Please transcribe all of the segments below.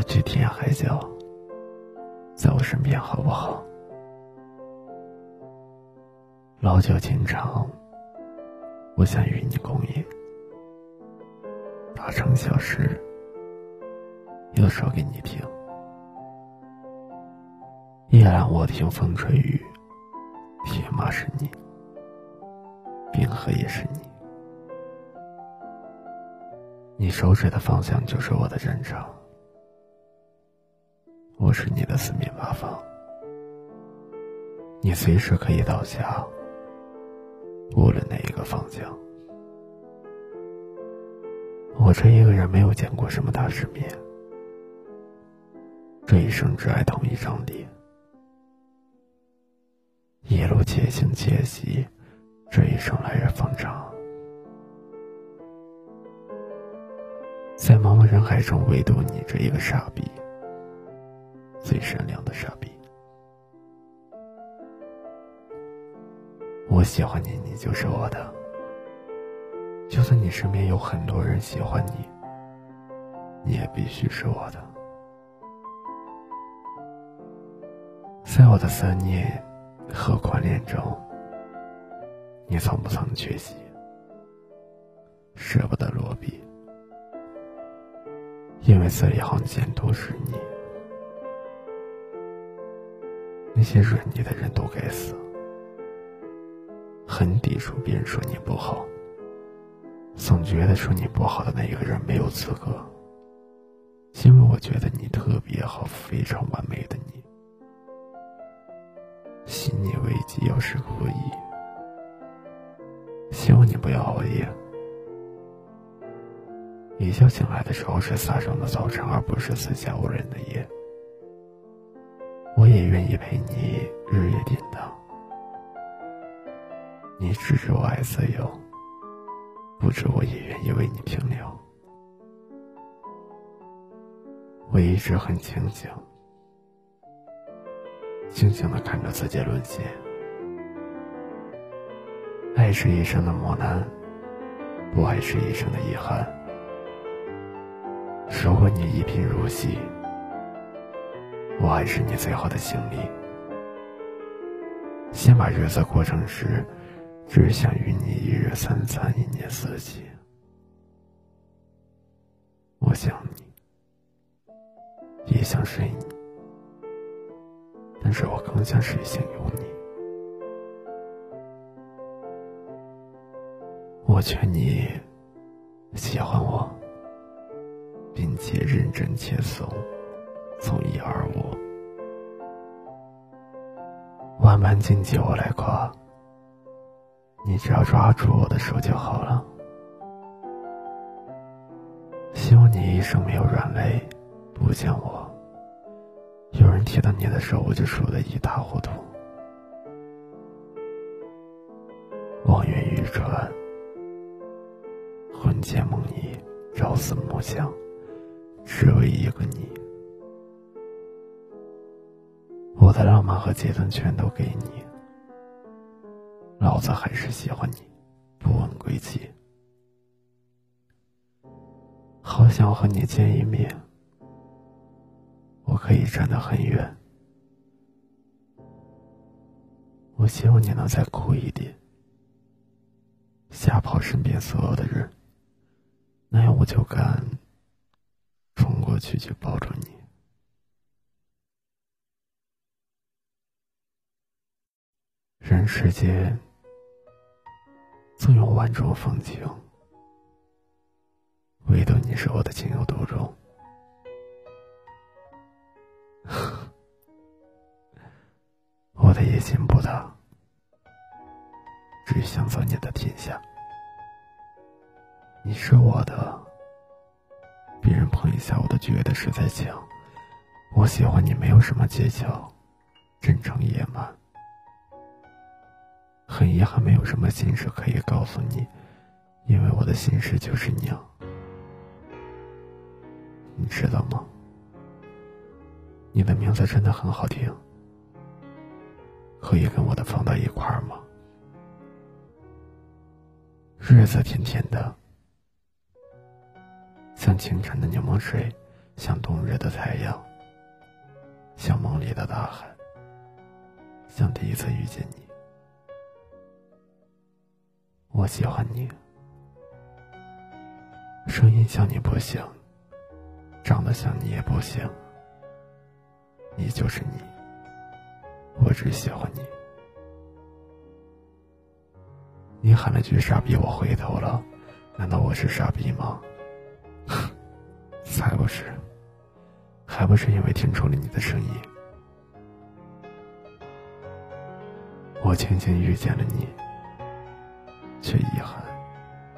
要去天涯海角，在我身边好不好？老酒情长，我想与你共饮。大城小事，又说给你听。夜阑卧听风吹雨，铁马是你，冰河也是你。你手指的方向就是我的战场，我是你的四面八方，你随时可以倒下，无论哪一个方向。我这一个人没有见过什么大世面，这一生只爱同一张脸，一路且行且惜，这一生来日方长。在茫茫人海中，唯独你这一个傻逼，最善良的傻逼。我喜欢你，你就是我的。就算你身边有很多人喜欢你，你也必须是我的。在我的思念和狂恋中，你从不曾缺席，舍不得落笔。因为字里行间都是你，那些惹你的人都该死。很抵触别人说你不好，总觉得说你不好的那一个人没有资格，因为我觉得你特别好，非常完美的你。心理危机要是可以，希望你不要熬夜。一觉醒来的时候是洒爽的早晨，而不是四下无人的夜。我也愿意陪你日夜颠倒。你只知我爱自由，不知我也愿意为你停留。我一直很清醒，静静的看着自己沦陷。爱是一生的磨难，不爱是一生的遗憾。如果你一贫如洗，我还是你最后的行李。先把日子过成诗，只想与你一日三餐，一年四季。我想你，也想睡你，但是我更想睡醒有你。我劝你喜欢我。并且认真且怂，从一而无，万般荆棘我来跨，你只要抓住我的手就好了。希望你一生没有软肋，不见我。有人提到你的时候，我就输得一塌糊涂。望眼欲穿，魂牵梦萦，朝思暮想。只为一个你，我的浪漫和阶段全都给你。老子还是喜欢你，不问归期。好想和你见一面，我可以站得很远。我希望你能再酷一点，吓跑身边所有的人，那样我就敢。冲过去就抱住你。人世间总有万种风情，唯独你是我的情有独钟。我的野心不大，只想做你的天下。你是我的。别人碰一下我都觉得是在抢。我喜欢你，没有什么技巧，真诚野蛮。很遗憾，没有什么心事可以告诉你，因为我的心事就是你。你知道吗？你的名字真的很好听，可以跟我的放到一块儿吗？日子甜甜的。像清晨的柠檬水，像冬日的太阳，像梦里的大海，像第一次遇见你。我喜欢你，声音像你不行，长得像你也不行，你就是你，我只喜欢你。你喊了句傻逼，我回头了，难道我是傻逼吗？才不是，还不是因为听出了你的声音。我轻轻遇见了你，却遗憾，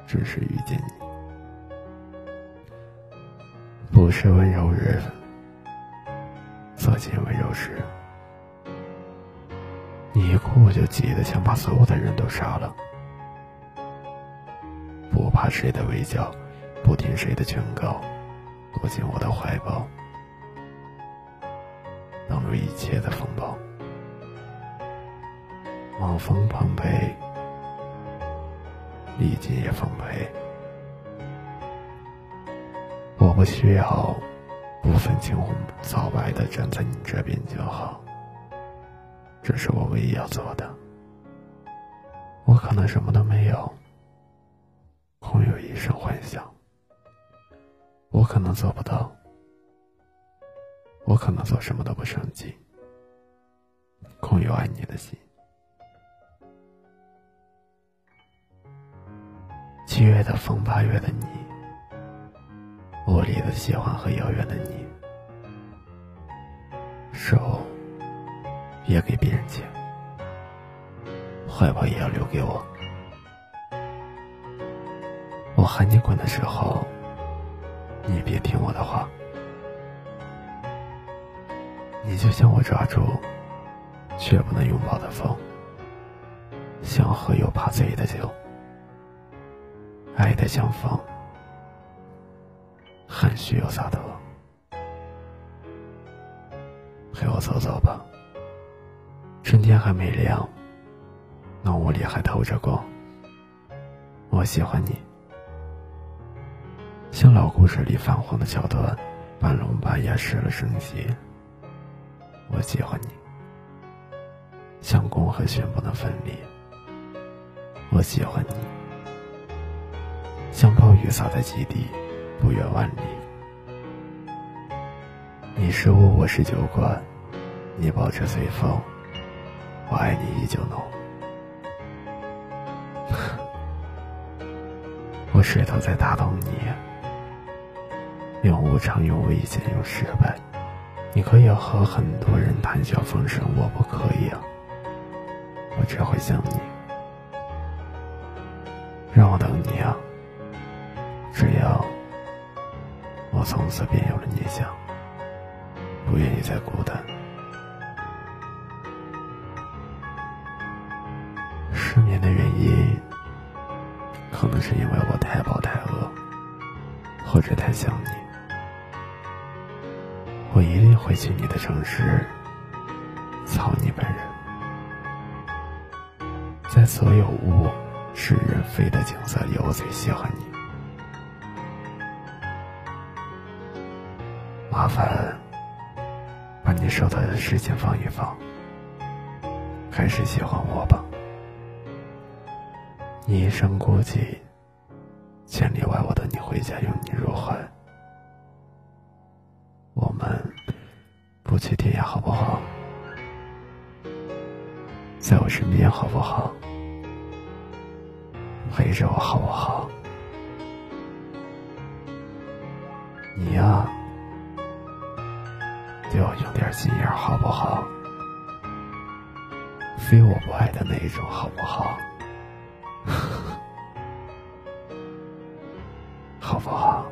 只是遇见你。不是温柔人，则见温柔时。你一哭，我就急得想把所有的人都杀了。不怕谁的围剿，不听谁的劝告，躲进我的怀抱，挡住一切的风暴。望风澎湃，历尽也奉陪。我不需要不分青红皂白的站在你这边就好，这是我唯一要做的。我可能什么都没有。空有一生幻想，我可能做不到，我可能做什么都不成绩。空有爱你的心，七月的风，八月的你，我里的喜欢和遥远的你，手也给别人牵，怀抱也要留给我。我喊你滚的时候，你别听我的话。你就像我抓住却不能拥抱的风，想喝又怕醉的酒，爱的像风，含蓄又洒脱。陪我走走吧，春天还没亮，浓雾里还透着光。我喜欢你。像老故事里泛黄的桥段，半聋半哑失了声息。我喜欢你，像弓和弦不能分离。我喜欢你，像暴雨洒在基地，不远万里。你是雾，我是酒馆，你抱着随风，我爱你依旧浓。我试图在打动你。用无常，用危险，用失败。你可以和很多人谈笑风生，我不可以啊。我只会想你，让我等你啊。从此便有了念想，不愿意再孤单。失眠的原因，可能是因为我太饱太饿，或者太想你。我一定会去你的城市，操你本人，在所有物是人非的景色里，我最喜欢你。麻烦把你手头的事情放一放，开始喜欢我吧。你一生孤寂，千里外我等你回家，拥你入怀。我们不去天涯好不好？在我身边好不好？陪着我好不好？你呀，对我有点心眼好不好？非我不爱的那一种好不好？好不好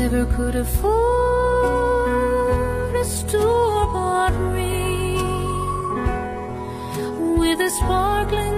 never could afford a store bought ring with a sparkling